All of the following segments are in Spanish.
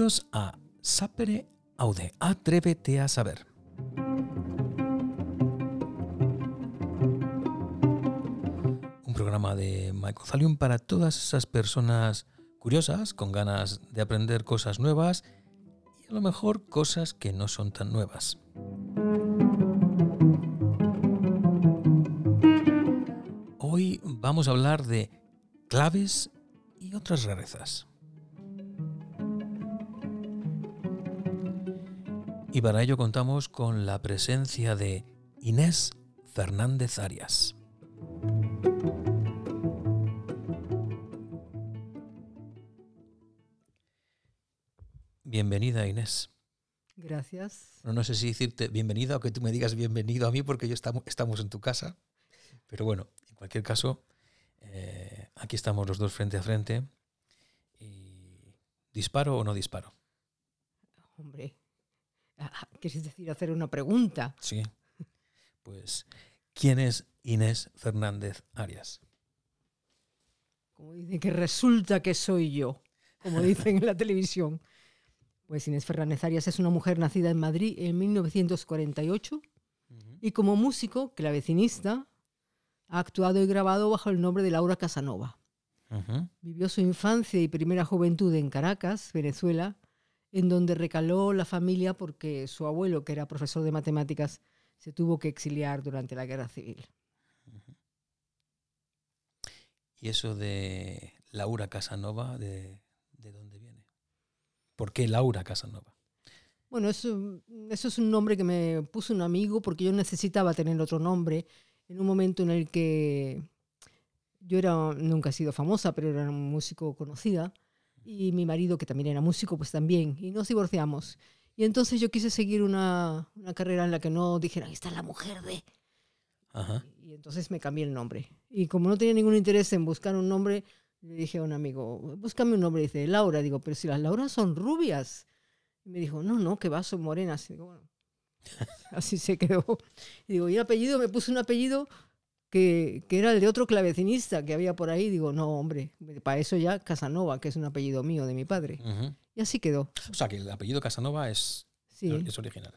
Bienvenidos a Sapere Aude, Atrévete a saber. Un programa de Michael Zalium para todas esas personas curiosas, con ganas de aprender cosas nuevas y a lo mejor cosas que no son tan nuevas. Hoy vamos a hablar de claves y otras rarezas. Y para ello contamos con la presencia de Inés Fernández Arias. Bienvenida Inés. Gracias. No, no sé si decirte bienvenida o que tú me digas bienvenido a mí porque yo estamos, estamos en tu casa. Pero bueno, en cualquier caso, eh, aquí estamos los dos frente a frente. Y ¿Disparo o no disparo? Hombre, ¿quieres decir hacer una pregunta? Sí. Pues, ¿quién es Inés Fernández Arias? Como dicen que resulta que soy yo, como dicen en la televisión. Pues Inés Fernández Arias es una mujer nacida en Madrid en 1948 y como músico, clavecinista, ha actuado y grabado bajo el nombre de Laura Casanova. Vivió su infancia y primera juventud en Caracas, Venezuela, en donde recaló la familia porque su abuelo, que era profesor de matemáticas, se tuvo que exiliar durante la guerra civil. ¿Y eso de Laura Casanova, de, de dónde viene? ¿Por qué Laura Casanova? Bueno, eso, eso es un nombre que me puso un amigo porque yo necesitaba tener otro nombre en un momento en el que yo era, nunca he sido famosa, pero era una músico conocida y mi marido, que también era músico, pues también, y nos divorciamos. Y entonces yo quise seguir una, una carrera en la que no dijeran, esta es la mujer de... Ajá. Y entonces me cambié el nombre. Y como no tenía ningún interés en buscar un nombre, le dije a un amigo, búscame un nombre. Dice, Laura. Digo, pero si las Lauras son rubias. Y me dijo, no, no, que va, son morenas. Y digo, bueno, así se quedó. Y digo, y el apellido, me puse un apellido que, que era el de otro clavecinista que había por ahí. Digo, no, hombre, para eso ya Casanova, que es un apellido mío de mi padre. Y así quedó. O sea, que el apellido Casanova es, Sí, es original.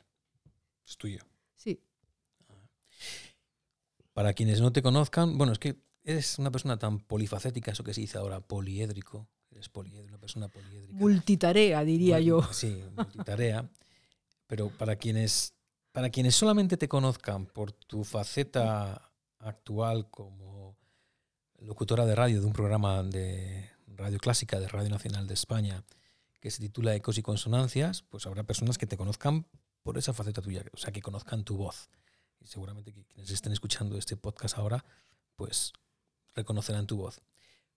Es tuyo. sí. Para quienes no te conozcan, bueno, es que eres una persona tan polifacética, eso que se dice ahora, poliédrico. Eres poliédrico, una persona poliédrica. Multitarea, diría yo. Sí, multitarea. Pero para quienes, para quienes solamente te conozcan por tu faceta actual como locutora de radio de un programa de radio clásica de Radio Nacional de España que se titula Ecos y Consonancias, pues habrá personas que te conozcan por esa faceta tuya, o sea, que conozcan tu voz. Y seguramente quienes estén escuchando este podcast ahora, pues reconocerán tu voz.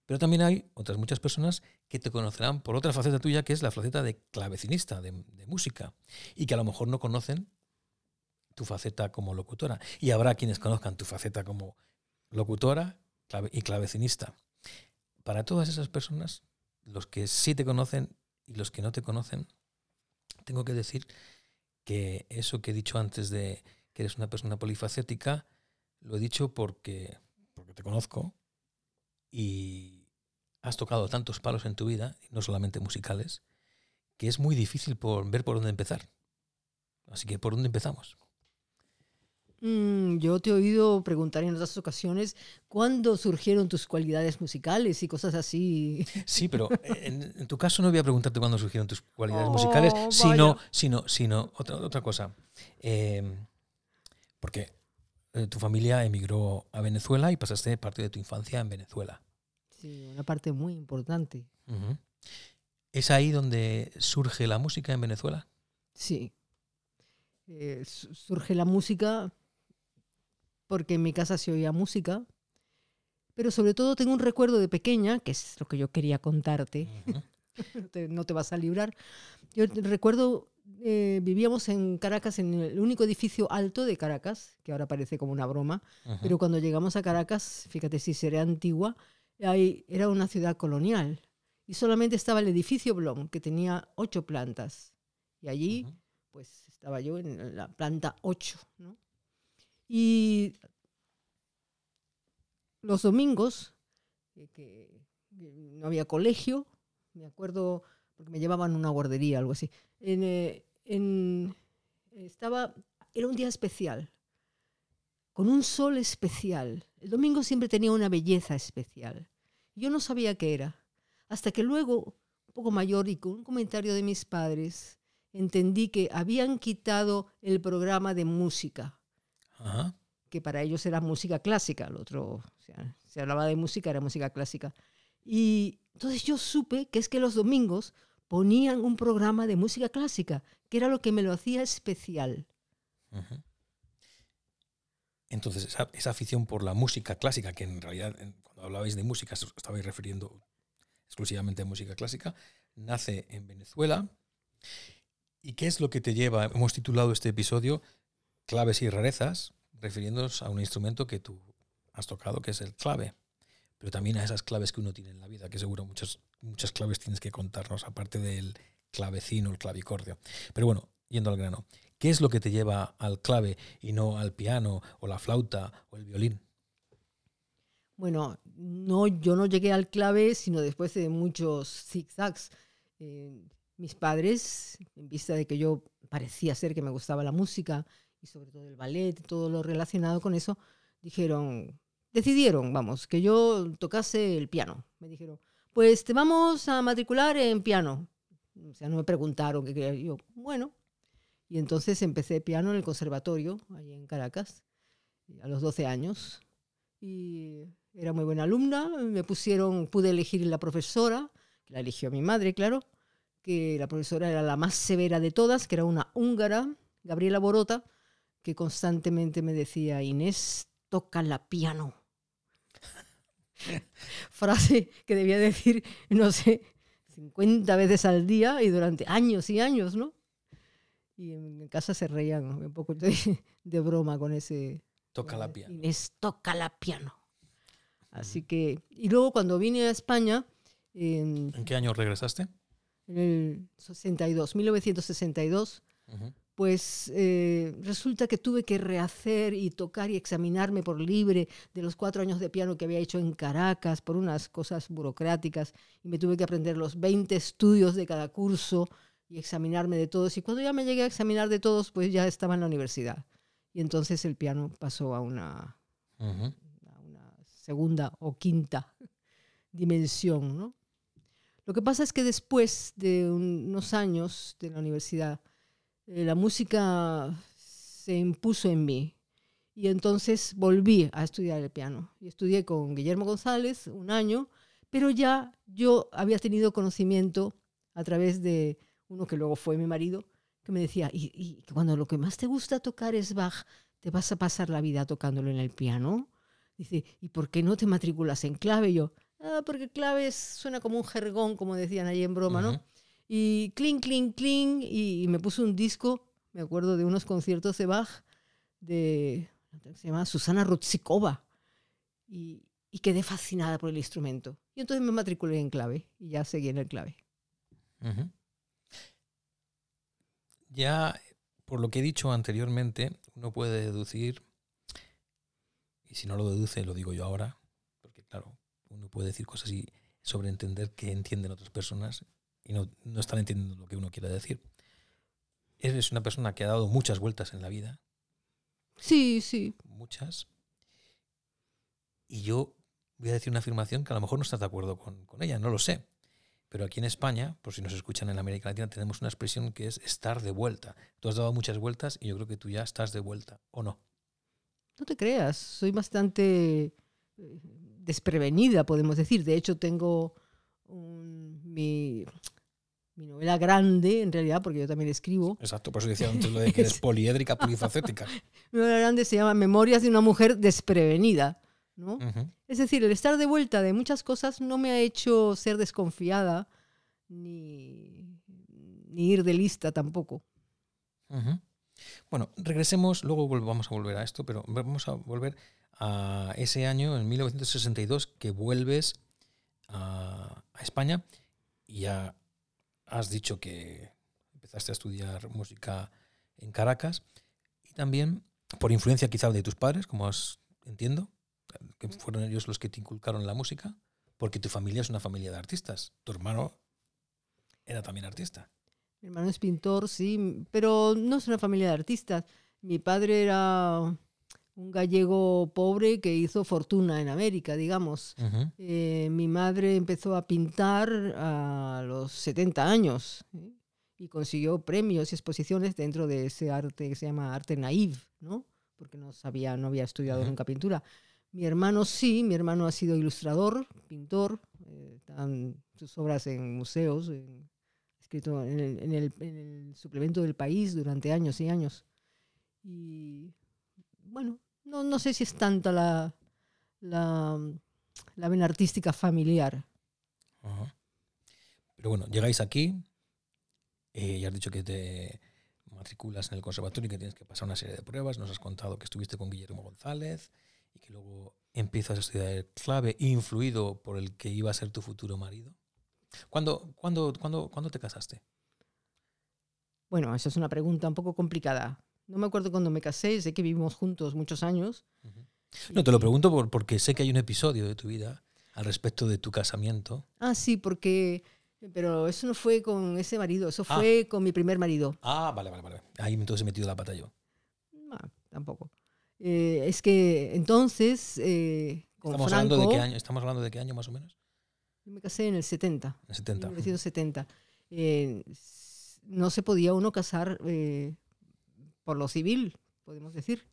Pero también hay otras muchas personas que te conocerán por otra faceta tuya, que es la faceta de clavecinista, de, de música, y que a lo mejor no conocen tu faceta como locutora. Y habrá quienes conozcan tu faceta como locutora y clavecinista. Para todas esas personas, los que sí te conocen y los que no te conocen, tengo que decir que eso que he dicho antes de que eres una persona polifacética, lo he dicho porque, porque te conozco y has tocado tantos palos en tu vida, no solamente musicales, que es muy difícil por ver por dónde empezar. Así que, ¿por dónde empezamos? Mm, yo te he oído preguntar en otras ocasiones cuándo surgieron tus cualidades musicales y cosas así. Sí, pero en, en tu caso no voy a preguntarte cuándo surgieron tus cualidades Oh, musicales, sino, vaya. sino, sino otra, otra cosa. Eh, porque eh, tu familia emigró a Venezuela y pasaste parte de tu infancia en Venezuela. Sí, una parte muy importante. ¿Es ahí donde surge la música en Venezuela? Sí. Eh, su- surge la música porque en mi casa se oía música, pero sobre todo tengo un recuerdo de pequeña, que es lo que yo quería contarte, no te, no te vas a librar. Yo recuerdo, eh, vivíamos en Caracas, en el único edificio alto de Caracas, que ahora parece como una broma, pero cuando llegamos a Caracas, fíjate si será antigua, ahí era una ciudad colonial y solamente estaba el edificio Blom, que tenía ocho plantas. Y allí, pues estaba yo en la planta 8. ¿no? Y los domingos, eh, que, no había colegio, me acuerdo porque me llevaban a una guardería, algo así. Eh, en- estaba, era un día especial, con un sol especial. El domingo siempre tenía una belleza especial. Yo no sabía qué era, hasta que luego, un poco mayor y con un comentario de mis padres, entendí que habían quitado el programa de música Ajá. que para ellos era música clásica, el otro, o sea, se hablaba de música, era música clásica. Y entonces yo supe que es que los domingos ponían un programa de música clásica, que era lo que me lo hacía especial. Entonces, esa, esa afición por la música clásica, que en realidad cuando hablabais de música os estabais refiriendo exclusivamente a música clásica, nace en Venezuela. ¿Y qué es lo que te lleva? Hemos titulado este episodio Claves y rarezas, refiriéndonos a un instrumento que tú has tocado, que es el clave, pero también a esas claves que uno tiene en la vida, que seguro muchas, muchas claves tienes que contarnos, aparte del clavecino, el clavicordio. Pero bueno, yendo al grano, ¿qué es lo que te lleva al clave y no al piano o la flauta o el violín? Bueno, no, yo no llegué al clave, sino después de muchos zigzags. Eh, mis padres, en vista de que yo parecía ser que me gustaba la música y sobre todo el ballet, todo lo relacionado con eso, dijeron, decidieron, vamos, que yo tocase el piano. Me dijeron, pues te vamos a matricular en piano. O sea, no me preguntaron qué quería. Yo, bueno. Y entonces empecé piano en el conservatorio, allí en Caracas, a los 12 años. Y era muy buena alumna. Me pusieron, pude elegir la profesora, que la eligió mi madre, claro, que la profesora era la más severa de todas, que era una húngara, Gabriela Borota, que constantemente me decía, Inés, toca la piano. Frase que debía decir, no sé, 50 veces al día y durante años y años, ¿no? Y en casa se reían un poco de, de broma con ese, Toca la piano. Inés toca la piano. Así que, y luego cuando vine a España, en, ¿En qué año regresaste? en el 62, 1962, Ujú. Pues eh, resulta que tuve que rehacer y tocar y examinarme por libre de los cuatro años de piano que había hecho en Caracas por unas cosas burocráticas y me tuve que aprender los 20 estudios de cada curso y examinarme de todos. Y cuando ya me llegué a examinar de todos, pues ya estaba en la universidad. Y entonces el piano pasó a una, a una segunda o quinta dimensión, ¿no? Lo que pasa es que después de un- unos años de la universidad, eh, la música se impuso en mí y entonces volví a estudiar el piano. Y estudié con Guillermo González un año, pero ya yo había tenido conocimiento a través de uno que luego fue mi marido, que me decía, y, y cuando lo que más te gusta tocar es Bach, ¿te vas a pasar la vida tocándolo en el piano? Dice, ¿y por qué no te matriculas en clave? Yo, ah, porque clave suena como un jergón, como decían ahí en broma, ¿no? Y clink, clink, clink, y, me puso un disco, me acuerdo de unos conciertos de Bach, de, se llama Susana Rutsikova, y, quedé fascinada por el instrumento. Y entonces me matriculé en clave, y ya seguí en el clave. Ya, por lo que he dicho anteriormente, uno puede deducir, y si no lo deduce, lo digo yo ahora, porque claro, uno puede decir cosas y sobreentender que entienden otras personas y no, no están entendiendo lo que uno quiere decir. Eres una persona que ha dado muchas vueltas en la vida, Sí, sí. muchas, y yo voy a decir una afirmación que a lo mejor no estás de acuerdo con, con ella, no lo sé. Pero aquí en España, por si nos escuchan en América Latina, tenemos una expresión que es estar de vuelta. Tú has dado muchas vueltas y yo creo que tú ya estás de vuelta, ¿o no? No te creas, soy bastante eh, desprevenida, podemos decir. De hecho, tengo un- mi, mi novela grande, en realidad, porque yo también escribo. Exacto, por eso decía antes lo de que eres poliédrica, polifacética. Mi novela grande se llama Memorias de una mujer desprevenida. ¿no? Es decir, el estar de vuelta de muchas cosas no me ha hecho ser desconfiada ni, ni ir de lista tampoco. Bueno, regresemos, luego vamos a volver a esto, pero vamos a volver a ese año, en 1962, que vuelves a, a España y ya has dicho que empezaste a estudiar música en Caracas y también por influencia quizá de tus padres, como os entiendo, que fueron ellos los que te inculcaron la música, porque tu familia es una familia de artistas. Tu hermano era también artista. Mi hermano es pintor, sí, pero no es una familia de artistas. Mi padre era un gallego pobre que hizo fortuna en América, digamos. Ujú. Eh, mi madre empezó a pintar a los 70 años ¿eh? y consiguió premios y exposiciones dentro de ese arte que se llama arte naive, ¿no? Porque no sabía, no había estudiado Ujú. nunca pintura. Mi hermano sí, mi hermano ha sido ilustrador, pintor, eh, están sus obras en museos, en- escrito en el, en el- en el suplemento del país durante años y años. Y bueno, no, no sé si es tanta la, la, la vena artística familiar. Ajá. Pero bueno, llegáis aquí, eh, ya has dicho que te matriculas en el conservatorio y que tienes que pasar una serie de pruebas. Nos has contado que estuviste con Guillermo González y que luego empiezas a estudiar el clave, influido por el que iba a ser tu futuro marido. ¿Cuándo, cuándo, cuándo, cuándo te casaste? Bueno, esa es una pregunta un poco complicada. No me acuerdo cuando me casé, sé que vivimos juntos muchos años. No, te lo pregunto por- porque sé que hay un episodio de tu vida al respecto de tu casamiento. Ah, sí, porque... Pero eso no fue con ese marido, eso Ah. fue con mi primer marido. Ah, vale, vale, vale. Ahí entonces he metido la pata yo. No, tampoco. Eh, es que entonces, eh, con Estamos Franco, hablando de qué año, estamos hablando de qué año más o menos? yo me casé en el 70. En el 70. 1970. Eh, no se podía uno casar eh, por lo civil, podemos decir.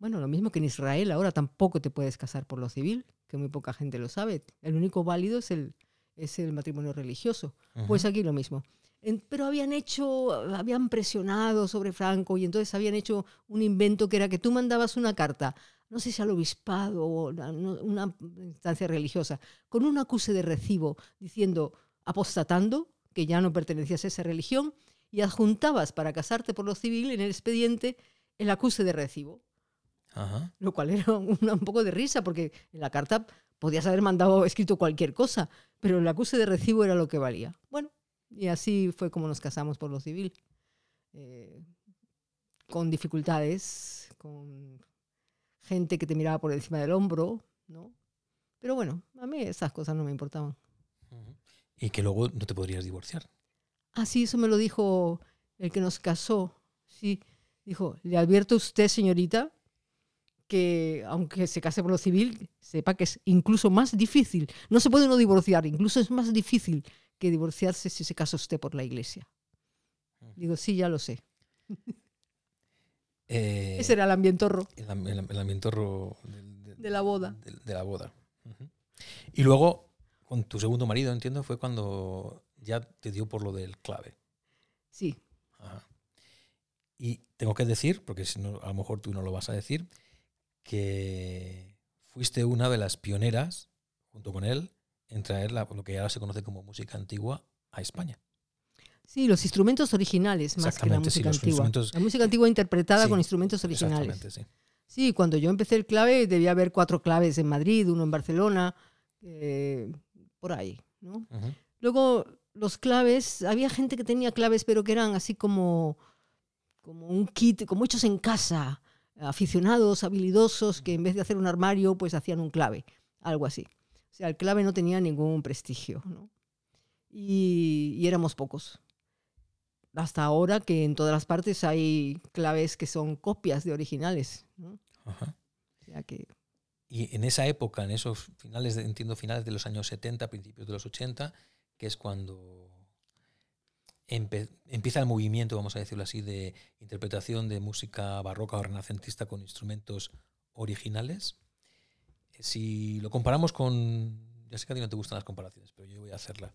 Bueno, lo mismo que en Israel, ahora tampoco te puedes casar por lo civil, que muy poca gente lo sabe. El único válido es el, es el matrimonio religioso. Pues aquí lo mismo. En- pero habían hecho, habían presionado sobre Franco y entonces habían hecho un invento que era que tú mandabas una carta, no sé si al obispado o no- una instancia religiosa, con un acuse de recibo diciendo, apostatando, que ya no pertenecías a esa religión, y adjuntabas para casarte por lo civil en el expediente el acuse de recibo Ajá. lo cual era una- un poco de risa, porque en la carta podías haber mandado escrito cualquier cosa, pero el acuse de recibo era lo que valía. Bueno, y así fue como nos casamos por lo civil, eh, con dificultades, con gente que te miraba por encima del hombro, ¿no? Pero bueno, a mí esas cosas no me importaban. Y que luego no te podrías divorciar. Ah, sí, eso me lo dijo el que nos casó. Sí, dijo, le advierto a usted, señorita, que aunque se case por lo civil, sepa que es incluso más difícil. No se puede uno divorciar, incluso es más difícil que divorciarse si se casa usted por la iglesia. Digo, sí, ya lo sé. Eh, Ese era el ambientorro. el, am- el am- el ambientorro De la boda. De, de la boda. Y luego, con tu segundo marido, entiendo, fue cuando ya te dio por lo del clave. Sí, Ajá. Y tengo que decir, porque si no, a lo mejor tú no lo vas a decir, que fuiste una de las pioneras, junto con él, en traer la- lo que ahora se conoce como música antigua a España. sí, los instrumentos originales más que la sí, música antigua. La música antigua interpretada Sí, con instrumentos originales. Exactamente, sí. Sí, cuando yo empecé el clave debía haber cuatro claves en Madrid, uno en Barcelona, eh, por ahí, ¿no? Luego los claves, había gente que tenía claves pero que eran así como, como un kit, como hechos en casa, aficionados, habilidosos, que en vez de hacer un armario pues hacían un clave, algo así. O sea, el clave no tenía ningún prestigio, ¿no? Y, y éramos pocos. Hasta ahora que en todas las partes hay claves que son copias de originales, ¿no? Ajá. O sea que Y en esa época, en esos finales, de, entiendo, finales de los años 70, principios de los 80, que es cuando empieza el movimiento, vamos a decirlo así, de interpretación de música barroca o renacentista con instrumentos originales. Si lo comparamos con, ya sé que a ti no te gustan las comparaciones, pero yo voy a hacerla,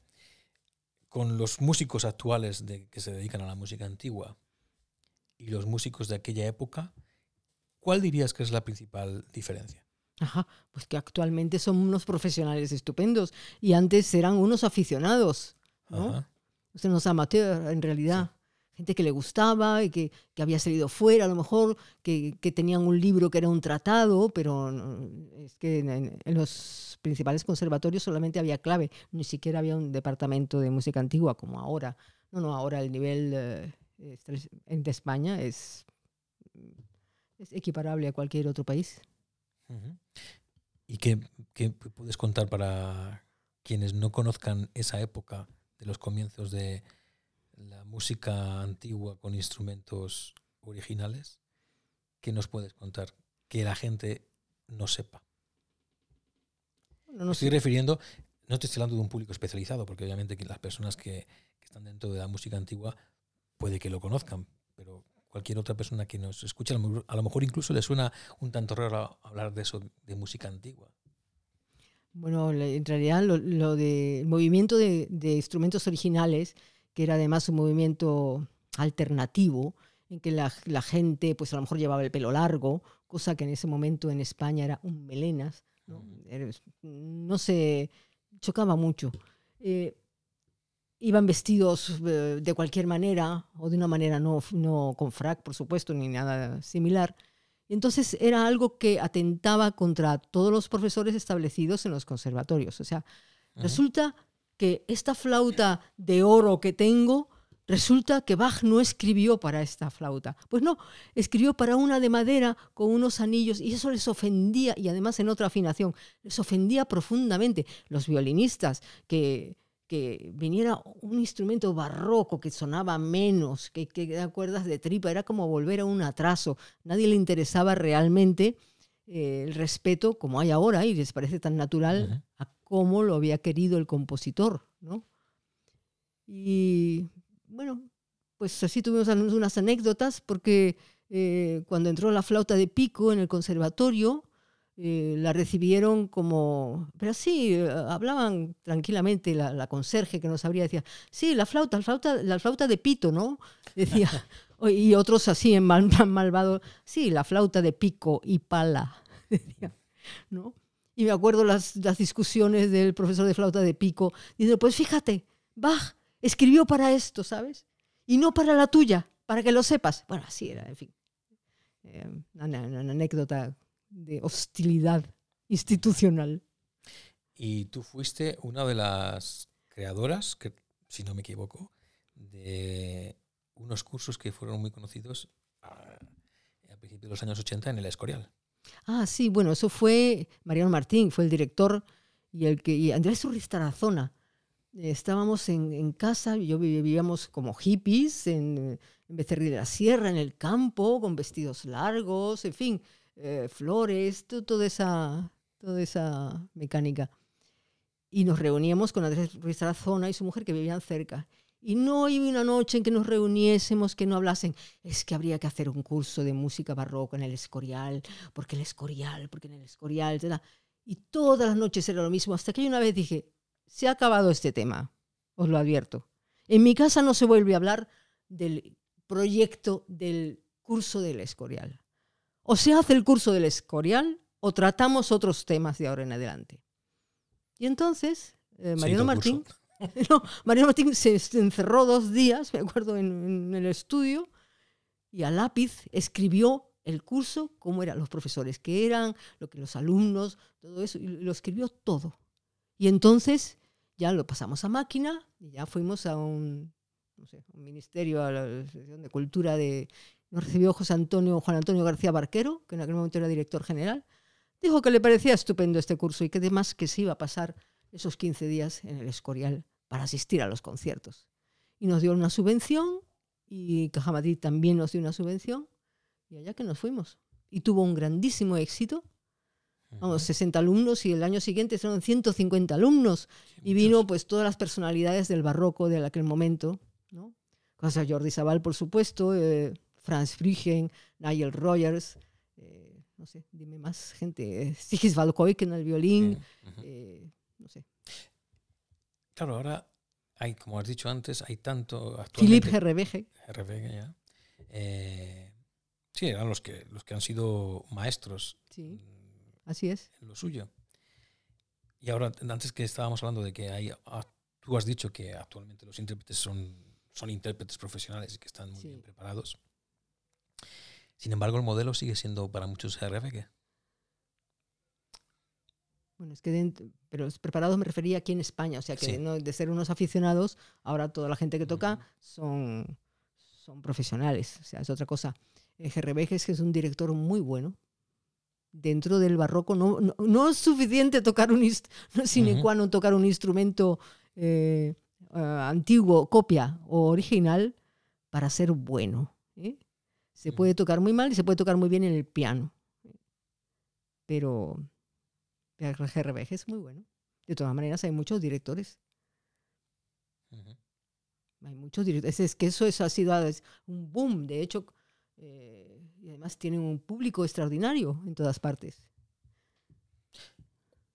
con los músicos actuales de, que se dedican a la música antigua y los músicos de aquella época, ¿cuál dirías que es la principal diferencia? Ajá, pues que actualmente son unos profesionales estupendos y antes eran unos aficionados, ¿no? Ajá. Unos amateurs en realidad. Gente que le gustaba y que, que había salido fuera, a lo mejor, que, que tenían un libro que era un tratado, pero es que en, en- los principales conservatorios solamente había clave, ni siquiera había un departamento de música antigua como ahora. No, no, ahora el nivel eh, de España es, es equiparable a cualquier otro país. ¿Y qué, qué puedes contar para quienes no conozcan esa época de los comienzos de la música antigua con instrumentos originales. ¿Qué nos puedes contar que la gente no sepa? no estoy refiriendo, no estoy hablando de un público especializado, porque obviamente que las personas que, que están dentro de la música antigua puede que lo conozcan, pero cualquier otra persona que nos escuche, a lo mejor incluso le suena un tanto raro hablar de eso, de música antigua. Bueno, en realidad lo, lo de movimiento de, de, instrumentos originales, que era además un movimiento alternativo, en que la, la, gente pues a lo mejor llevaba el pelo largo, cosa que en ese momento en España era un melenas, no, no se chocaba mucho. Eh, iban vestidos eh, de cualquier manera o de una manera no, no con frac, por supuesto, ni nada similar. Entonces era algo que atentaba contra todos los profesores establecidos en los conservatorios. O sea, uh -huh. resulta que esta flauta de oro que tengo, resulta que Bach no escribió para esta flauta. Pues no, escribió para una de madera con unos anillos y eso les ofendía, y además en otra afinación, les ofendía profundamente. Los violinistas que que viniera un instrumento barroco que sonaba menos, que, que da cuerdas de tripa, era como volver a un atraso. Nadie le interesaba realmente eh, el respeto como hay ahora y les parece tan natural uh -huh. a cómo lo había querido el compositor, ¿no? Y bueno, pues así tuvimos unas anécdotas porque eh, cuando entró la flauta de pico en el conservatorio, eh, la recibieron como, pero sí, eh, hablaban tranquilamente, la, la, conserje que nos abría decía, sí, la flauta, la flauta, la flauta de pito, ¿no? Decía, y otros así en mal, malvado, sí, la flauta de pico y pala, decía, ¿no? Y me acuerdo las, las discusiones del profesor de flauta de pico, diciendo, pues fíjate, Bach escribió para esto, ¿sabes? Y no para la tuya, para que lo sepas. Bueno, así era, en fin. Eh, una, una, una anécdota de hostilidad institucional. Y tú fuiste una de las creadoras, que, si no me equivoco, de unos cursos que fueron muy conocidos a, a principios de los años 80 en el Escorial. Ah, sí, bueno, eso fue Mariano Martín, fue el director y el que y Andrés Urristarazona. Estábamos en, en casa, yo vivíamos como hippies en, en Becerril de la Sierra, en el campo, con vestidos largos, en fin, eh, flores, toda, esa, toda esa mecánica. Y nos reuníamos con Andrés Ruiz Tarazona y su mujer que vivían cerca. Y no hay una noche en que nos reuniésemos que no hablasen. Es que habría que hacer un curso de música barroca en el Escorial, porque el Escorial, porque en el Escorial, etc. Y todas las noches era lo mismo. Hasta que una vez dije, se ha acabado este tema, os lo advierto. En mi casa no se vuelve a hablar del proyecto del curso del Escorial. O se hace el curso del Escorial o tratamos otros temas de ahora en adelante. Y entonces, eh, Mariano Martín, no, Mariano Martín se encerró dos días, me acuerdo, en, en, el estudio y a lápiz escribió el curso, cómo eran los profesores que eran, lo que los alumnos, todo eso, y lo escribió todo. Y entonces ya lo pasamos a máquina y ya fuimos a un, no sé, un ministerio, a la de Cultura de nos recibió José Antonio, Juan Antonio García Barquero, que en aquel momento era director general. Dijo que le parecía estupendo este curso y que además que se iba a pasar esos 15 días en el Escorial para asistir a los conciertos. Y nos dio una subvención y Caja Madrid también nos dio una subvención y allá que nos fuimos. Y tuvo un grandísimo éxito. Vamos, 60 alumnos y el año siguiente fueron 150 alumnos. Sí, y vino pues todas las personalidades del barroco de aquel momento, ¿no? Cosa Jordi Sabal, por supuesto, eh, Franz Frigen, Nigel Rogers, eh, no sé, dime más gente, Sigisvald Koiken al violín, uh -huh. eh, no sé. Claro, ahora hay, como has dicho antes, hay tanto Philip Gerrebege. Gerrebege, ya. Eh, sí, eran los que, los que han sido maestros. Sí, así es. En lo suyo. Y ahora, antes que estábamos hablando de que hay, ah, tú has dicho que actualmente los intérpretes son, son intérpretes profesionales y que están muy sí. bien preparados. Sin embargo, el modelo sigue siendo para muchos GRFG. Bueno, es que dentro, pero preparados me refería aquí en España, o sea que sí. no, de ser unos aficionados, ahora toda la gente que toca uh -huh. son, son profesionales, o sea, es otra cosa. El GRBG es que es un director muy bueno. Dentro del barroco no, no, no es suficiente tocar un no sine qua non tocar un instrumento eh, eh, antiguo, copia o original para ser bueno. ¿eh? Se Mm. puede tocar muy mal y se puede tocar muy bien en el piano. Pero RGRBG es muy bueno. De todas maneras, hay muchos directores. Hay muchos directores. Es que eso, eso ha sido un boom. De hecho, eh, y además tienen un público extraordinario en todas partes.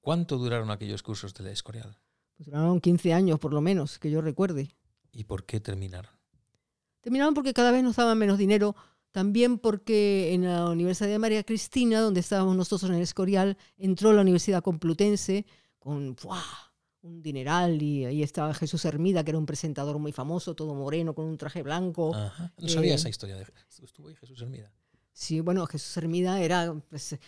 ¿Cuánto duraron aquellos cursos de la Escorial? Pues duraron 15 años, por lo menos, que yo recuerde. ¿Y por qué terminaron? Terminaron porque cada vez nos daban menos dinero. También porque en la Universidad de María Cristina, donde estábamos nosotros en el Escorial, entró la Universidad Complutense con ¡buah! un dineral y ahí estaba Jesús Hermida, que era un presentador muy famoso, todo moreno, con un traje blanco. Ajá. No sabía eh, esa historia. De... Estuvo ahí Jesús Hermida. Sí, bueno, Jesús Hermida era, pues, eh,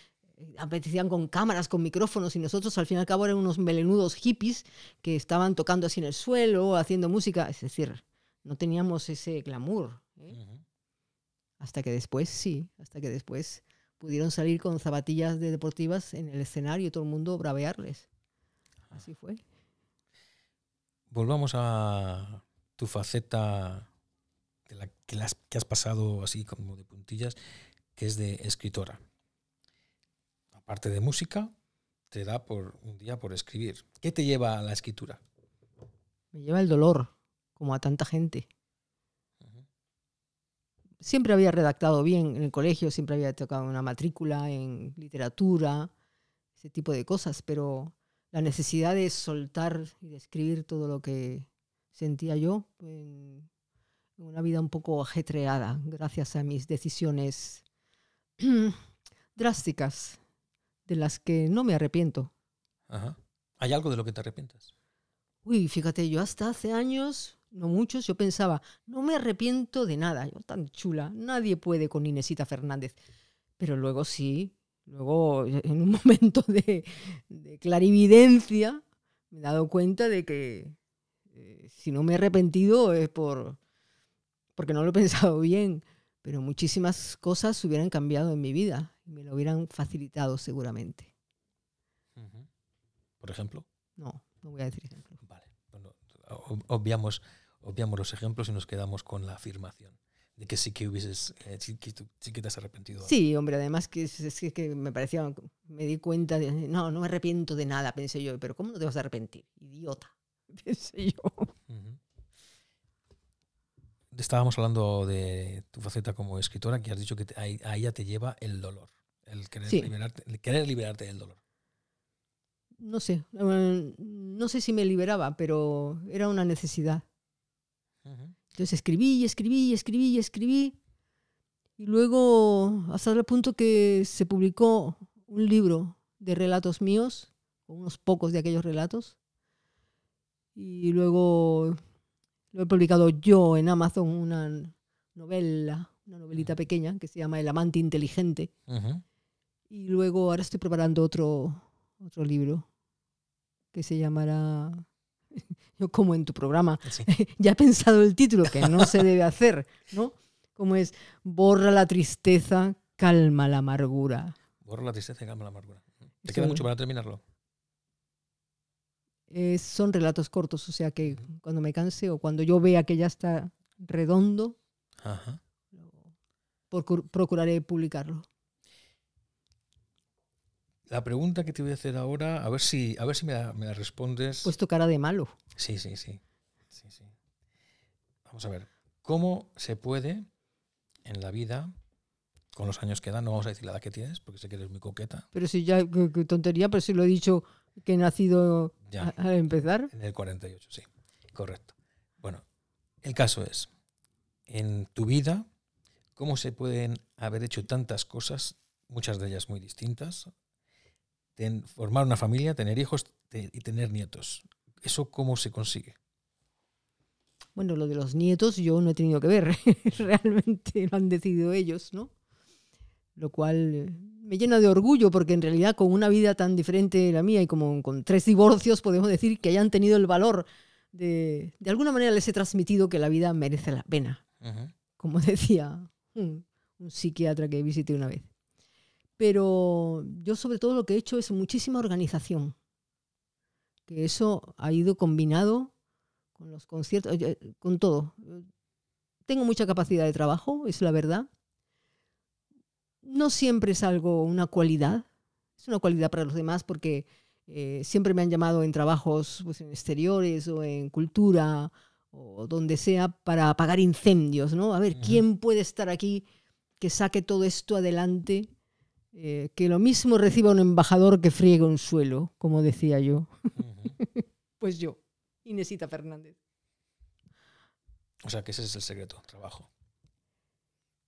aparecían con cámaras, con micrófonos y nosotros al fin y al cabo eran unos melenudos hippies que estaban tocando así en el suelo, haciendo música, es decir, no teníamos ese glamour. ¿eh? Hasta que después, sí, hasta que después pudieron salir con zapatillas de deportivas en el escenario y todo el mundo bravearles. Así fue. Volvamos a tu faceta de la que, las- que has pasado así como de puntillas, que es de escritora. Aparte de música, te da por un día por escribir. ¿Qué te lleva a la escritura? Me lleva el dolor, como a tanta gente. Siempre había redactado bien en el colegio, siempre había tocado una matrícula en literatura, ese tipo de cosas, pero la necesidad de soltar y de escribir todo lo que sentía yo en en una vida un poco ajetreada, gracias a mis decisiones drásticas, de las que no me arrepiento. Ajá. ¿Hay algo de lo que te arrepientas? Uy, fíjate, yo hasta hace años, no muchos, yo pensaba, no me arrepiento de nada, yo tan chula, nadie puede con Inesita Fernández. Pero luego sí, luego en un momento de, de clarividencia me he dado cuenta de que eh, si no me he arrepentido es por porque no lo he pensado bien, pero muchísimas cosas hubieran cambiado en mi vida y me lo hubieran facilitado seguramente. Por ejemplo. No, no voy a decir ejemplos. Obviamos, obviamos los ejemplos y nos quedamos con la afirmación de que sí que hubieses, eh, sí, que sí que te has arrepentido. Sí, hombre, además que es, que- me parecía, me di cuenta de, no, no me arrepiento de nada, pensé yo, pero ¿cómo no te vas a arrepentir? Idiota, pensé yo. Estábamos hablando de tu faceta como escritora, que has dicho que te- a, a ella te lleva el dolor, el querer, Sí. liberarte, el querer liberarte del dolor. No sé, eh, no sé si me liberaba, pero era una necesidad. Entonces escribí y escribí y escribí y escribí. Y luego, hasta el punto que se publicó un libro de relatos míos, unos pocos de aquellos relatos. Y luego lo he publicado yo en Amazon, una novela, una novelita pequeña que se llama El amante inteligente. Y luego ahora estoy preparando otro, otro libro que se llamará, yo como en tu programa, Sí. ya he pensado el título, que no se debe hacer, ¿no? Como es, borra la tristeza, calma la amargura. Borra la tristeza y calma la amargura. ¿Te queda mucho para terminarlo? Eh, son relatos cortos, o sea que cuando me canse o cuando yo vea que ya está redondo, Ajá. procur- procuraré publicarlo. La pregunta que te voy a hacer ahora, a ver si, a ver si me la, me la respondes. Puesto cara de malo. Sí, sí, sí, sí, sí. Vamos a ver. ¿Cómo se puede en la vida, con los años que dan, no vamos a decir la edad que tienes, porque sé que eres muy coqueta, Pero si ya, qué, qué tontería, pero si lo he dicho que he nacido ya, al empezar. en el 48, sí, correcto. Bueno, el caso es, en tu vida, ¿cómo se pueden haber hecho tantas cosas, muchas de ellas muy distintas? Ten- formar una familia, tener hijos te- y tener nietos. ¿Eso cómo se consigue? Bueno, lo de los nietos yo no he tenido que ver, realmente lo han decidido ellos, ¿no? Lo cual eh, me llena de orgullo porque en realidad con una vida tan diferente de la mía y como con tres divorcios podemos decir que hayan tenido el valor de, de alguna manera les he transmitido que la vida merece la pena, como decía un, un psiquiatra que visité una vez. Pero yo sobre todo lo que he hecho es muchísima organización, que eso ha ido combinado con los conciertos, oye, con todo. Tengo mucha capacidad de trabajo, es la verdad. No siempre es algo, una cualidad, es una cualidad para los demás porque eh, siempre me han llamado en trabajos pues, en exteriores o en cultura o donde sea para apagar incendios, ¿no? A ver. ¿quién puede estar aquí que saque todo esto adelante? Eh, que lo mismo reciba un embajador que friega un suelo, como decía yo. Pues yo, Inesita Fernández. O sea, que ese es el secreto, trabajo.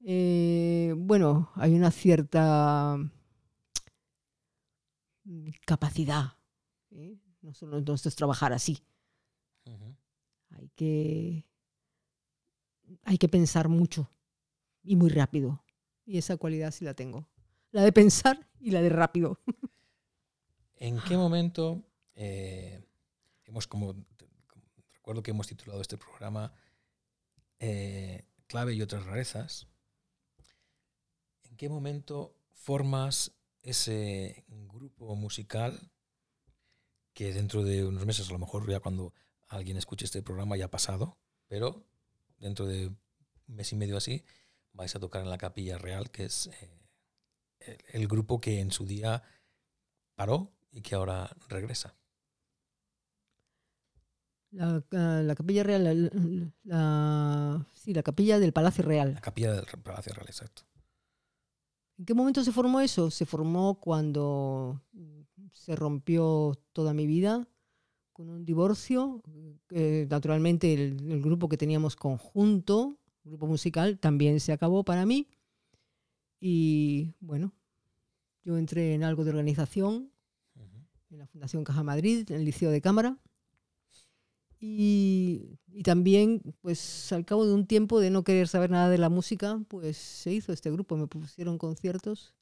Eh, bueno, hay una cierta mm, capacidad. ¿eh? No solo no esto es trabajar así. Hay que, hay que pensar mucho y muy rápido. Y esa cualidad sí la tengo. La de pensar y la de rápido. ¿En qué momento eh, hemos como, recuerdo que hemos titulado este programa eh, Clave y otras rarezas? ¿En qué momento formas ese grupo musical que dentro de unos meses, a lo mejor ya cuando alguien escuche este programa ya ha pasado, pero dentro de un mes y medio así vais a tocar en la Capilla Real, que es eh, el, el grupo que en su día paró y que ahora regresa. La, ah, la capilla real, la, la- sí, la capilla del Palacio Real. La Capilla del Palacio Real, exacto. ¿En qué momento se formó eso? Se formó cuando se rompió toda mi vida con un divorcio. Eh, naturalmente el, el grupo que teníamos conjunto, grupo musical, también se acabó para mí. Y bueno, yo entré en algo de organización en la Fundación Caja Madrid, en el Liceo de Cámara. Y, y también, pues al cabo de un tiempo de no querer saber nada de la música, pues se hizo este grupo, me pusieron conciertos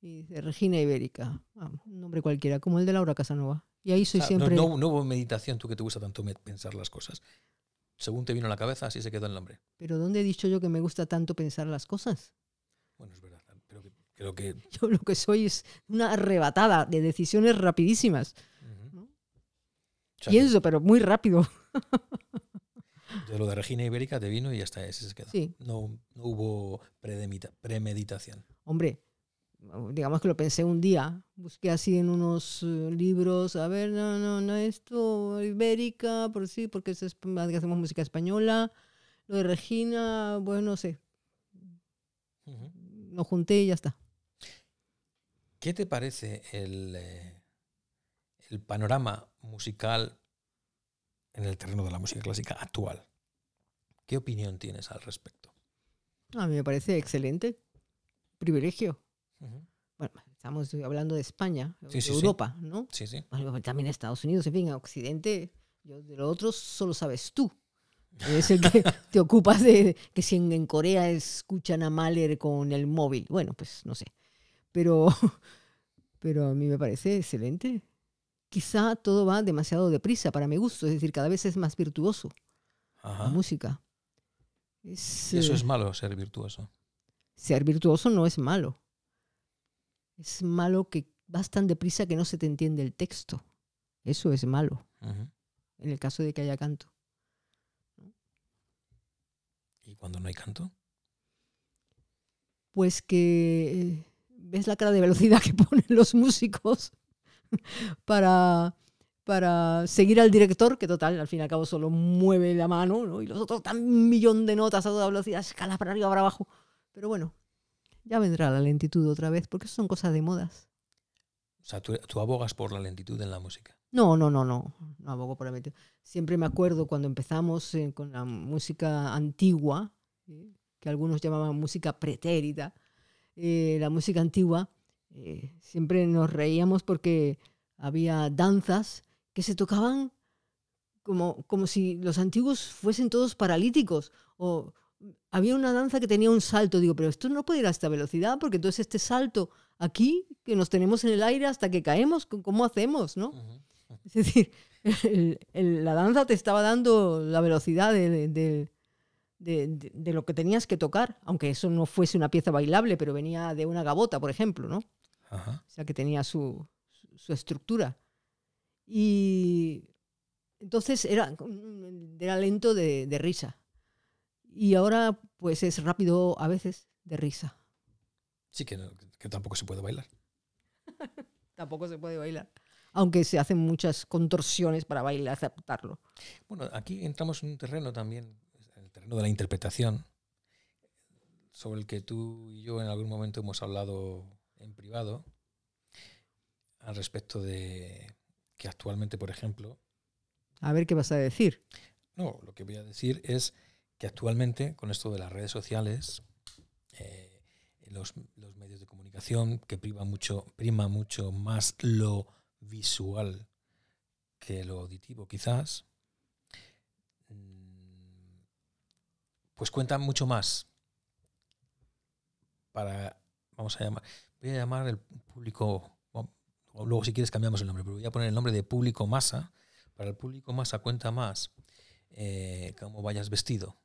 y dice Regina Ibérica, ah, un nombre cualquiera, como el de Laura Casanova. Y ahí soy O sea, no- siempre... no, no hubo meditación, tú que te gusta tanto pensar las cosas. Según te vino a la cabeza, así se quedó el nombre. Pero ¿dónde he dicho yo que me gusta tanto pensar las cosas? Bueno, es verdad, pero que- creo que... Yo lo que soy es una arrebatada de decisiones rapidísimas. Pienso, pero muy rápido. de lo de Regina Ibérica te vino y ya está, ese se quedó. Sí, No, no hubo premeditación. hombre, digamos que lo pensé un día, busqué así en unos eh, libros, a ver, no, no, no, esto, ibérica, por sí, porque es, hacemos música española, lo de Regina, bueno, no sé, Ujú. Lo junté y ya está. ¿Qué te parece el, eh, el panorama musical en el terreno de la música clásica actual? ¿Qué opinión tienes al respecto? A mí me parece excelente, privilegio. Bueno, estamos hablando de España, Sí, de sí, sí. Europa, ¿no? Sí, sí. También Estados Unidos, en fin, en Occidente, yo de lo otro solo sabes tú. Es el que te ocupas de que si en, en Corea escuchan a Mahler con el móvil. Bueno, pues no sé. Pero, pero a mí me parece excelente. Quizá todo va demasiado deprisa para mi gusto, es decir, cada vez es más virtuoso la Ajá. música. Es, eso eh, es malo, ser virtuoso. ser virtuoso no es malo. Es malo que vas tan deprisa que no se te entiende el texto. Eso es malo, en el caso de que haya canto. ¿Y cuando no hay canto? Pues que eh, ves la cara de velocidad que ponen los músicos para, para seguir al director, que total, al fin y al cabo solo mueve la mano, ¿no? y los otros dan un millón de notas a toda velocidad, escalas para arriba, para abajo. Pero bueno, ya vendrá la lentitud otra vez, porque eso son cosas de modas. O sea, tú, tú abogas por la lentitud en la música. No, no, no, no, no abogo por la. Siempre me acuerdo cuando empezamos eh, con la música antigua, ¿sí? que algunos llamaban música pretérita, eh, la música antigua, eh, siempre nos reíamos porque había danzas que se tocaban como, como si los antiguos fuesen todos paralíticos. O había una danza que tenía un salto. Digo, pero esto no puede ir a esta velocidad porque entonces este salto aquí, que nos tenemos en el aire hasta que caemos, ¿cómo hacemos? ¿no? Es decir, el- el- la danza te estaba dando la velocidad de, de- de- lo que tenías que tocar, aunque eso no fuese una pieza bailable, pero venía de una gabota, por ejemplo, ¿no? Ajá. O sea, que tenía su, su- su estructura. Y entonces era, era lento de, de risa. Y ahora pues es rápido a veces de risa. Sí, que, no- que tampoco se puede bailar. Tampoco se puede bailar. Aunque se hacen muchas contorsiones para bailar, aceptarlo. Bueno, aquí entramos en un terreno también, el terreno de la interpretación, sobre el que tú y yo en algún momento hemos hablado en privado, al respecto de que actualmente, por ejemplo, A ver qué vas a decir. no, lo que voy a decir es que actualmente, con esto de las redes sociales, eh, los, los medios de comunicación, que prima mucho, prima mucho más lo visual que lo auditivo, quizás, mm, pues cuentan mucho más para, vamos a llamar, voy a llamar el público, luego si quieres cambiamos el nombre, pero voy a poner el nombre de público masa. Para el público masa cuenta más eh, cómo vayas vestido,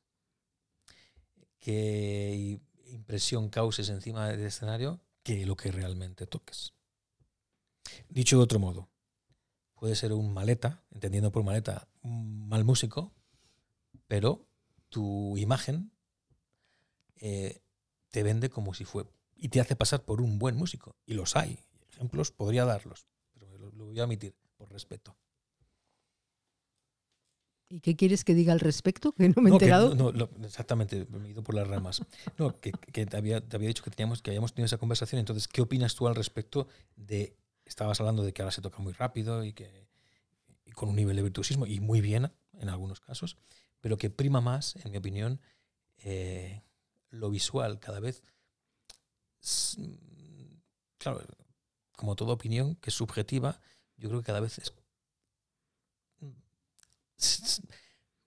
qué impresión causes encima del escenario, que lo que realmente toques. Dicho de otro modo, puede ser un maleta, entendiendo por maleta un mal músico, pero tu imagen eh, te vende como si fue y te hace pasar por un buen músico. Y los hay. Ejemplos podría darlos, pero lo, lo voy a omitir por respeto. ¿Y qué quieres que diga al respecto? Que no me he No, que enterado. no, no, lo- exactamente, me he ido por las ramas. No, que, que te, había, te había dicho que teníamos que habíamos tenido esa conversación. Entonces, ¿qué opinas tú al respecto de estabas hablando de que ahora se toca muy rápido y que con un nivel de virtuosismo y muy bien en algunos casos, pero que prima más, en mi opinión, eh, lo visual cada vez. Claro, como toda opinión que es subjetiva, yo creo que cada vez es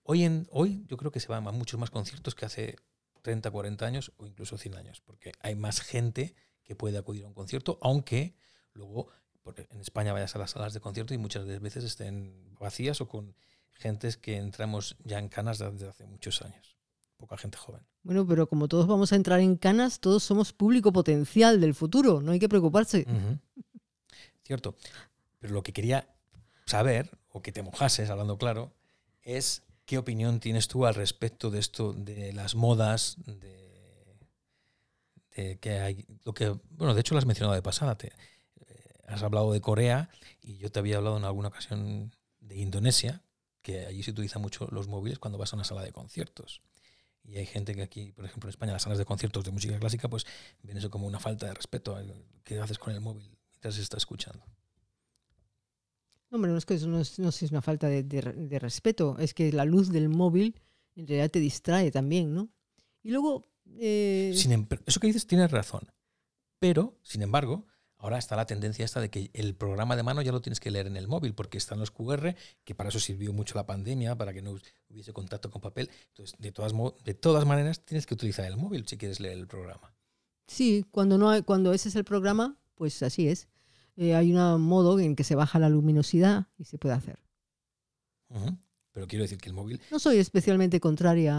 Hoy, en, hoy yo creo que se van a muchos más conciertos que hace 30, 40 años o incluso 100 años, porque hay más gente que puede acudir a un concierto, aunque luego por- en España vayas a las salas de concierto y muchas veces estén vacías o con gentes que entramos ya en canas desde hace muchos años. Poca gente joven. Bueno, pero como todos vamos a entrar en canas, todos somos público potencial del futuro. No hay que preocuparse. Cierto. Pero lo que quería saber, o que te mojases, hablando claro, es qué opinión tienes tú al respecto de esto, de las modas, de, de que hay, lo que, bueno, de hecho lo has mencionado de pasada, te, has hablado de Corea y yo te había hablado en alguna ocasión de Indonesia, que allí se utilizan mucho los móviles cuando vas a una sala de conciertos. Y hay gente que aquí, por ejemplo, en España, las salas de conciertos de música clásica, pues ven eso como una falta de respeto. ¿Qué haces con el móvil mientras se está escuchando? No, hombre, no es que eso no es, no es una falta de, de re- de respeto, es que la luz del móvil en realidad te distrae también, ¿no? Y luego, eh, Sin em- eso que dices tienes razón. Pero, sin embargo, ahora está la tendencia esta de que el programa de mano ya lo tienes que leer en el móvil, porque están los QR, que para eso sirvió mucho la pandemia, para que no hubiese contacto con papel. Entonces, de todas, de todas maneras, tienes que utilizar el móvil si quieres leer el programa. sí, cuando, no hay, cuando ese es el programa, pues así es. Eh, hay un modo en que se baja la luminosidad y se puede hacer. Pero quiero decir que el móvil No soy especialmente contraria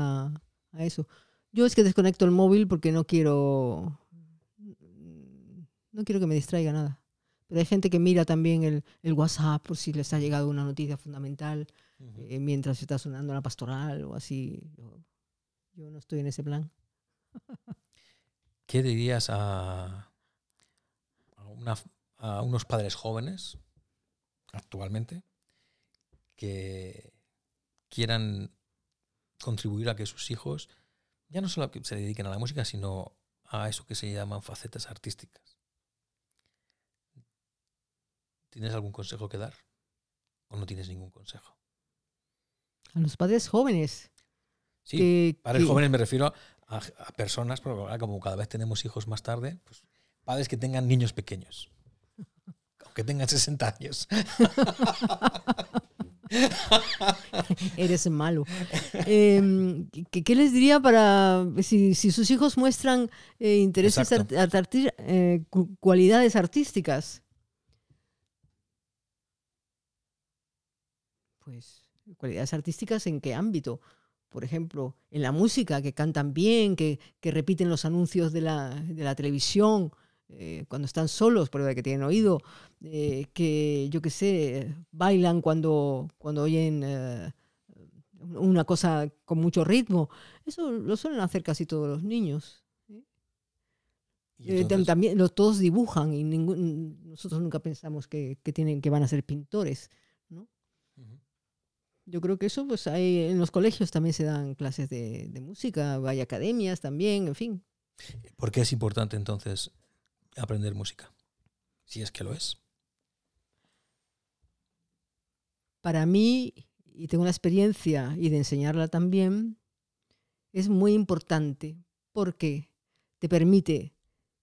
a eso. Yo es que desconecto el móvil porque no quiero. No quiero que me distraiga nada. Pero hay gente que mira también el, el WhatsApp por si les ha llegado una noticia fundamental eh, mientras está sonando la pastoral o así. Yo, yo no estoy en ese plan. ¿Qué dirías a, a, una- a unos padres jóvenes actualmente que quieran contribuir a que sus hijos ya no solo se dediquen a la música, sino a eso que se llaman facetas artísticas? ¿Tienes algún consejo que dar? ¿O no tienes ningún consejo? A los padres jóvenes. Sí, que, Padres que- jóvenes me refiero a, a personas, pero ahora como cada vez tenemos hijos más tarde, pues padres que tengan niños pequeños. Aunque tengan 60 años. Eres malo. Em, ¿qué, qué les diría para si, si sus hijos muestran eh, intereses, art- eh, cu- cualidades artísticas? Pues, cualidades artísticas en qué ámbito? Por ejemplo, en la música, que cantan bien, que, que repiten los anuncios de la, de la televisión, eh, cuando están solos, prueba que tienen oído, eh, que yo qué sé, bailan cuando, cuando oyen eh, una cosa con mucho ritmo. Eso lo suelen hacer casi todos los niños. Entonces- también los, todos dibujan y ningún- nosotros nunca pensamos que, que tienen, que van a ser pintores. Yo creo que eso, pues hay, en los colegios también se dan clases de, de música, hay academias también, en fin. ¿Por qué es importante entonces aprender música? Si es que lo es. Para mí, y tengo la experiencia y de enseñarla también, es muy importante porque te permite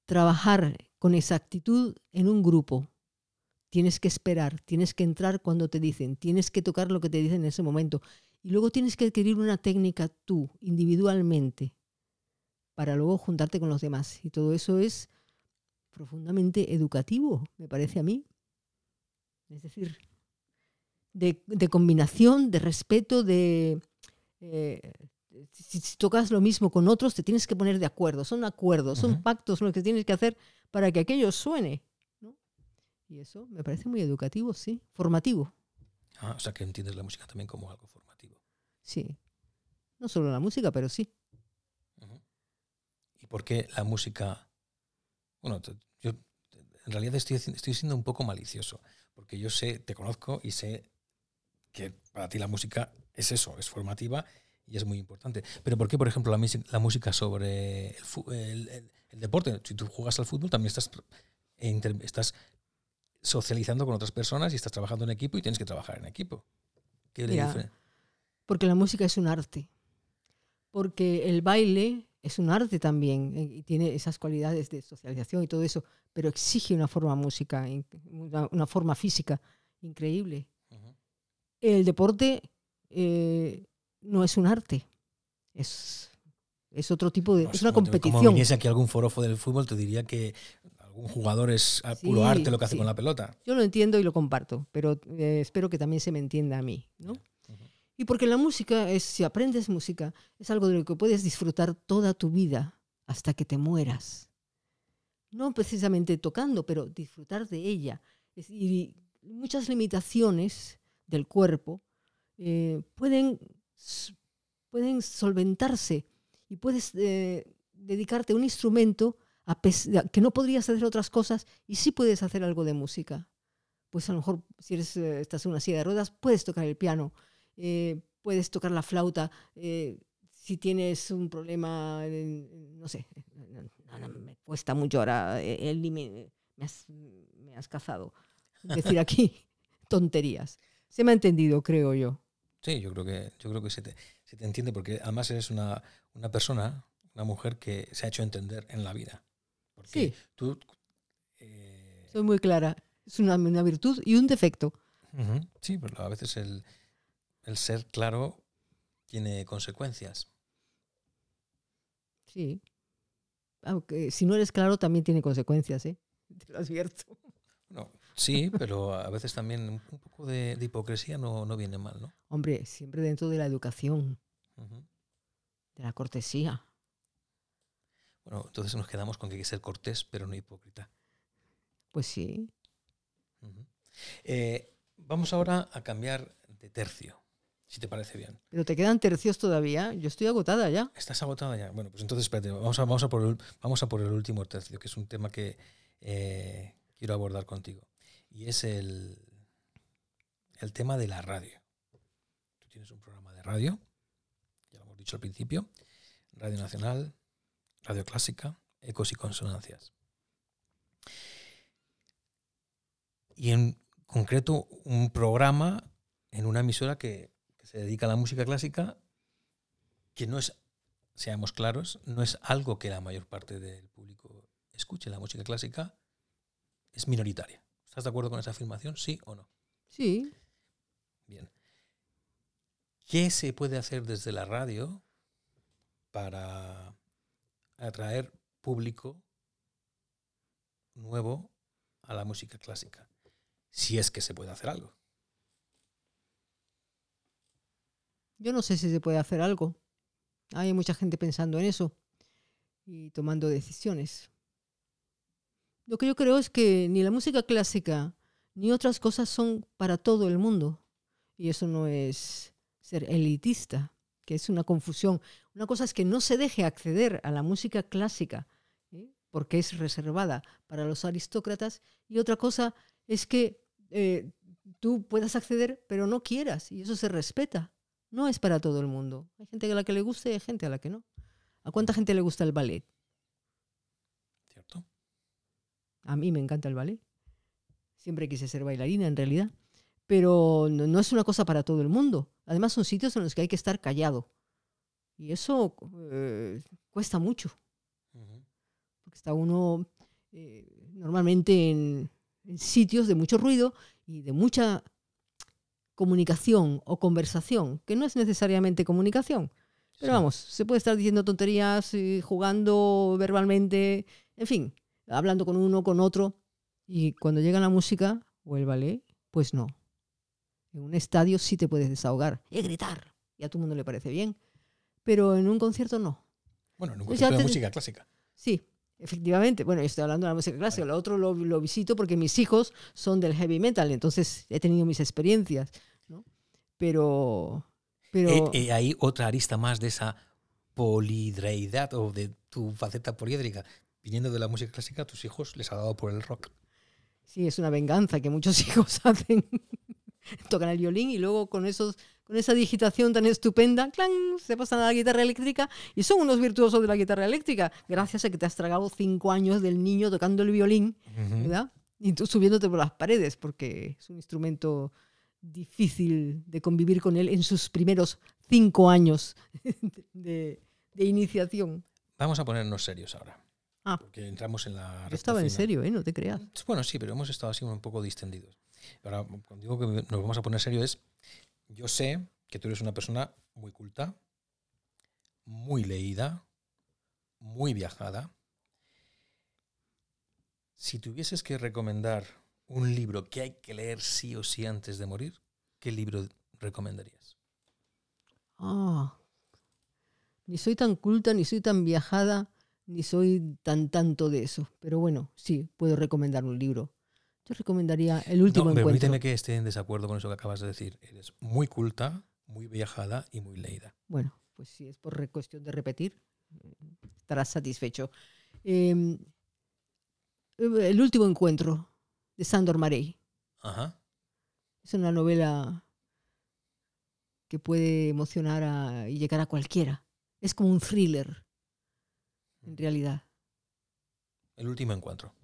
trabajar con exactitud en un grupo. Tienes que esperar, tienes que entrar cuando te dicen, tienes que tocar lo que te dicen en ese momento. Y luego tienes que adquirir una técnica tú, individualmente, para luego juntarte con los demás. Y todo eso es profundamente educativo, me parece a mí. Es decir, de, de combinación, de respeto, de... eh, si, si tocas lo mismo con otros, te tienes que poner de acuerdo. Son acuerdos, son pactos los que tienes que hacer para que aquello suene. Y eso me parece muy educativo, sí, formativo, Ah, o sea que entiendes la música también como algo formativo. sí. No solo la música, pero sí. ¿Y por qué la música? Bueno, yo en realidad estoy, estoy siendo un poco malicioso, porque yo sé, te conozco y sé que para ti la música es eso, es formativa y es muy importante. Pero ¿por qué, por ejemplo, la, música sobre el, el- el- el deporte? Si tú juegas al fútbol, también estás, e inter- estás socializando con otras personas y estás trabajando en equipo y tienes que trabajar en equipo. ¿Qué le Porque la música es un arte. Porque el baile es un arte también eh, y tiene esas cualidades de socialización y todo eso, pero exige una forma música, una, forma física increíble. El deporte eh, no es un arte, es, es otro tipo de... No es una como competición. viniese aquí algún forofo del fútbol, te diría que algún jugador es a puro Sí, arte lo que hace sí. con la pelota. Yo lo entiendo y lo comparto, pero eh, espero que también se me entienda a mí. ¿no? Ujú. Y porque la música es, si aprendes música, es algo de lo que puedes disfrutar toda tu vida hasta que te mueras. No precisamente tocando, pero disfrutar de ella. Es- y muchas limitaciones del cuerpo eh, pueden, pueden solventarse y puedes eh, dedicarte a un instrumento a que no podrías hacer otras cosas y sí puedes hacer algo de música. Pues a lo mejor si eres, eh, estás en una silla de ruedas, puedes tocar el piano, eh, puedes tocar la flauta. eh, si tienes un problema, no sé, no, no, me cuesta mucho ahora, el límite, me has, me has cazado. Decir aquí tonterías. Se me ha entendido, creo yo. Sí, yo creo que, yo creo que se, te, se te entiende porque además eres una, una persona, una mujer que se ha hecho entender en la vida. Porque Sí. tú... eh, Soy muy clara. Es una, una virtud y un defecto. sí, pero a veces el, el ser claro tiene consecuencias. Sí. Aunque si no eres claro, también tiene consecuencias, ¿eh? Te lo advierto. No, sí, pero a veces también un poco de, de hipocresía no, no viene mal, ¿no? Hombre, siempre dentro de la educación, de la cortesía. Bueno, entonces nos quedamos con que hay que ser cortés, pero no hipócrita. Pues sí. Eh, vamos ahora a cambiar de tercio, si te parece bien. Pero te quedan tercios todavía. Yo estoy agotada ya. ¿Estás agotada ya? Bueno, pues entonces espérate, vamos a, vamos a, por, el, vamos a por el último tercio, que es un tema que eh, quiero abordar contigo. Y es el, el tema de la radio. Tú tienes un programa de radio, ya lo hemos dicho al principio, Radio Nacional, Radio Clásica, Ecos y Consonancias. Y en concreto un programa en una emisora que, que se dedica a la música clásica, que no es seamos claros, no es algo que la mayor parte del público escuche. La música clásica es minoritaria. ¿Estás de acuerdo con esa afirmación? ¿Sí o no? Sí. Bien. ¿Qué se puede hacer desde la radio para atraer público nuevo a la música clásica? Si es que se puede hacer algo. Yo no sé si se puede hacer algo. Hay mucha gente pensando en eso y tomando decisiones. Lo que yo creo es que ni la música clásica ni otras cosas son para todo el mundo. Y eso no es ser elitista, que es una confusión. Una cosa es que no se deje acceder a la música clásica, ¿eh? porque es reservada para los aristócratas, y otra cosa es que eh, tú puedas acceder, pero no quieras, y eso se respeta. No es para todo el mundo. Hay gente a la que le gusta y hay gente a la que no. ¿A cuánta gente le gusta el ballet? ¿Cierto? A mí me encanta el ballet. Siempre quise ser bailarina, en realidad. Pero no, es una cosa para todo el mundo. Además, son sitios en los que hay que estar callado. Y eso eh, cuesta mucho. Porque está uno eh, normalmente en, en sitios de mucho ruido y de mucha comunicación o conversación, que no es necesariamente comunicación. Pero vamos, se puede estar diciendo tonterías, eh, jugando verbalmente, en fin, hablando con uno, con otro. Y cuando llega la música o el ballet, pues no. En un estadio sí te puedes desahogar y gritar, y a todo el mundo le parece bien. Pero en un concierto no. Bueno, en un concierto de música clásica. Sí, efectivamente. Bueno, yo estoy hablando de la música clásica. Lo otro lo, lo, visito porque mis hijos son del heavy metal, entonces he tenido mis experiencias. ¿no? Pero, pero... Eh, eh, hay otra arista más de esa polidreidad o de tu faceta poliédrica. Viniendo de la música clásica, a tus hijos les ha dado por el rock. Sí, es una venganza que muchos hijos hacen. Tocan el violín y luego con, esos, con esa digitación tan estupenda, ¡clan! se pasan a la guitarra eléctrica y son unos virtuosos de la guitarra eléctrica, gracias a que te has tragado cinco años del niño tocando el violín, ¿verdad? Y tú subiéndote por las paredes, porque es un instrumento difícil de convivir con él en sus primeros cinco años de, iniciación. Vamos a ponernos serios ahora. Ah. Porque entramos en la. Yo estaba en serio, ¿eh? No te creas. Bueno, sí, pero hemos estado así un poco distendidos. Ahora, cuando digo que nos vamos a poner serio es. Yo sé que tú eres una persona muy culta, muy leída, muy viajada. Si tuvieses que recomendar un libro que hay que leer sí o sí antes de morir, ¿qué libro recomendarías? Ah, ni soy tan culta, ni soy tan viajada, ni soy tan tanto de eso. Pero bueno, sí, puedo recomendar un libro. Yo recomendaría El último no, encuentro. Permíteme que esté en desacuerdo con eso que acabas de decir. Eres muy culta, muy viajada y muy leída. Bueno, pues si es por cuestión de repetir, estarás satisfecho. Em, el último encuentro de Sandor Marey. Es una novela que puede emocionar y llegar a cualquiera. Es como un thriller, en realidad. El último encuentro.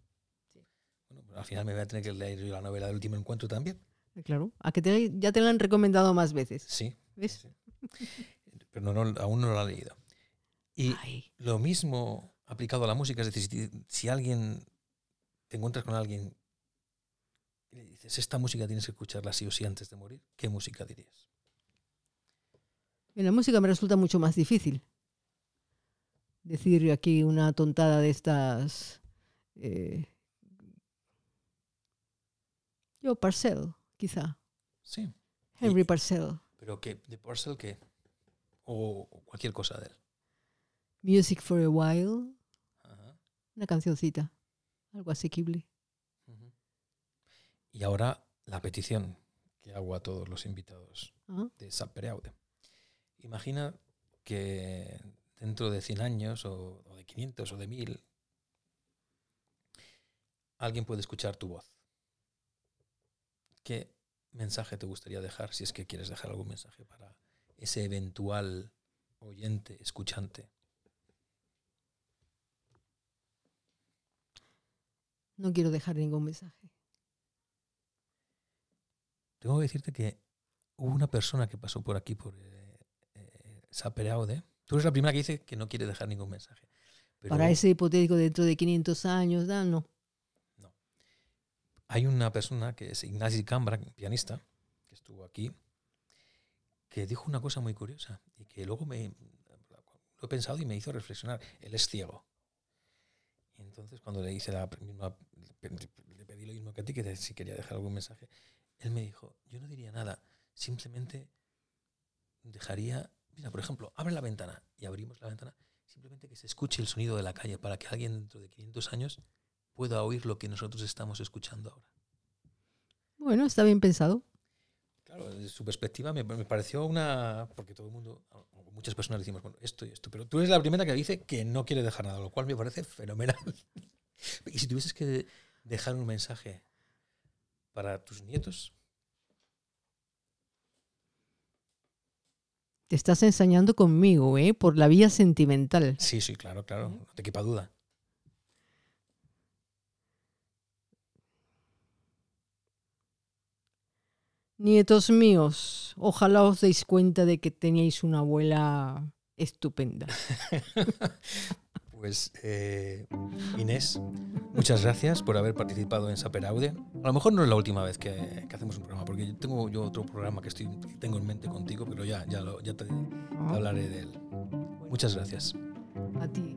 Al final me voy a tener que leer la novela del último encuentro también. Claro, a que ya te la han recomendado más veces. Sí. ¿Ves? Pero no, aún no la he leído. Y lo mismo aplicado a la música, es decir, si, si alguien te encuentras con alguien le dices, esta música tienes que escucharla sí o sí antes de morir, ¿qué música dirías? En la música me resulta mucho más difícil decir aquí una tontada de estas. Eh, yo, Parcell, quizá. Sí. Henry Parcell. ¿Pero qué? ¿De Parcell qué? O, cualquier cosa de él. Music for a While. Una cancioncita. Algo asequible. Y ahora la petición que hago a todos los invitados de Sapereaude. Imagina que dentro de 100 años, o, de 500, o de 1000, alguien puede escuchar tu voz. ¿Qué mensaje te gustaría dejar, si es que quieres dejar algún mensaje para ese eventual oyente, escuchante? No quiero dejar ningún mensaje. Tengo que decirte que hubo una persona que pasó por aquí, por eh, eh Tú eres la primera que dice que no quiere dejar ningún mensaje. Para ese hipotético dentro de 500 años, no. No. Hay una persona que es Ignasi Cambra, pianista, que estuvo aquí, que dijo una cosa muy curiosa y que luego me lo he pensado y me hizo reflexionar. Él es ciego. Entonces cuando le hice la le pedí lo mismo que a ti, que si quería dejar algún mensaje, él me dijo, yo no diría nada, simplemente dejaría, mira, por ejemplo, abre la ventana y abrimos la ventana, simplemente que se escuche el sonido de la calle para que alguien dentro de 500 años pueda oír lo que nosotros estamos escuchando ahora. Bueno, está bien pensado. Claro, desde su perspectiva me, me pareció una... Porque todo el mundo, muchas personas decimos, bueno, esto y esto, pero tú eres la primera que dice que no quiere dejar nada, lo cual me parece fenomenal. y si tuvieses que dejar un mensaje para tus nietos, Te estás ensañando conmigo, ¿eh? Por la vía sentimental. sí, sí, claro, claro, no te quepa duda. Nietos míos, ojalá os deis cuenta de que teníais una abuela estupenda. Pues eh, Inés, muchas gracias por haber participado en Saper Aude. A lo mejor no es la última vez que, que hacemos un programa, porque yo tengo yo otro programa que estoy que tengo en mente contigo, pero ya, ya, lo- ya te, te hablaré de él. Muchas gracias. A ti.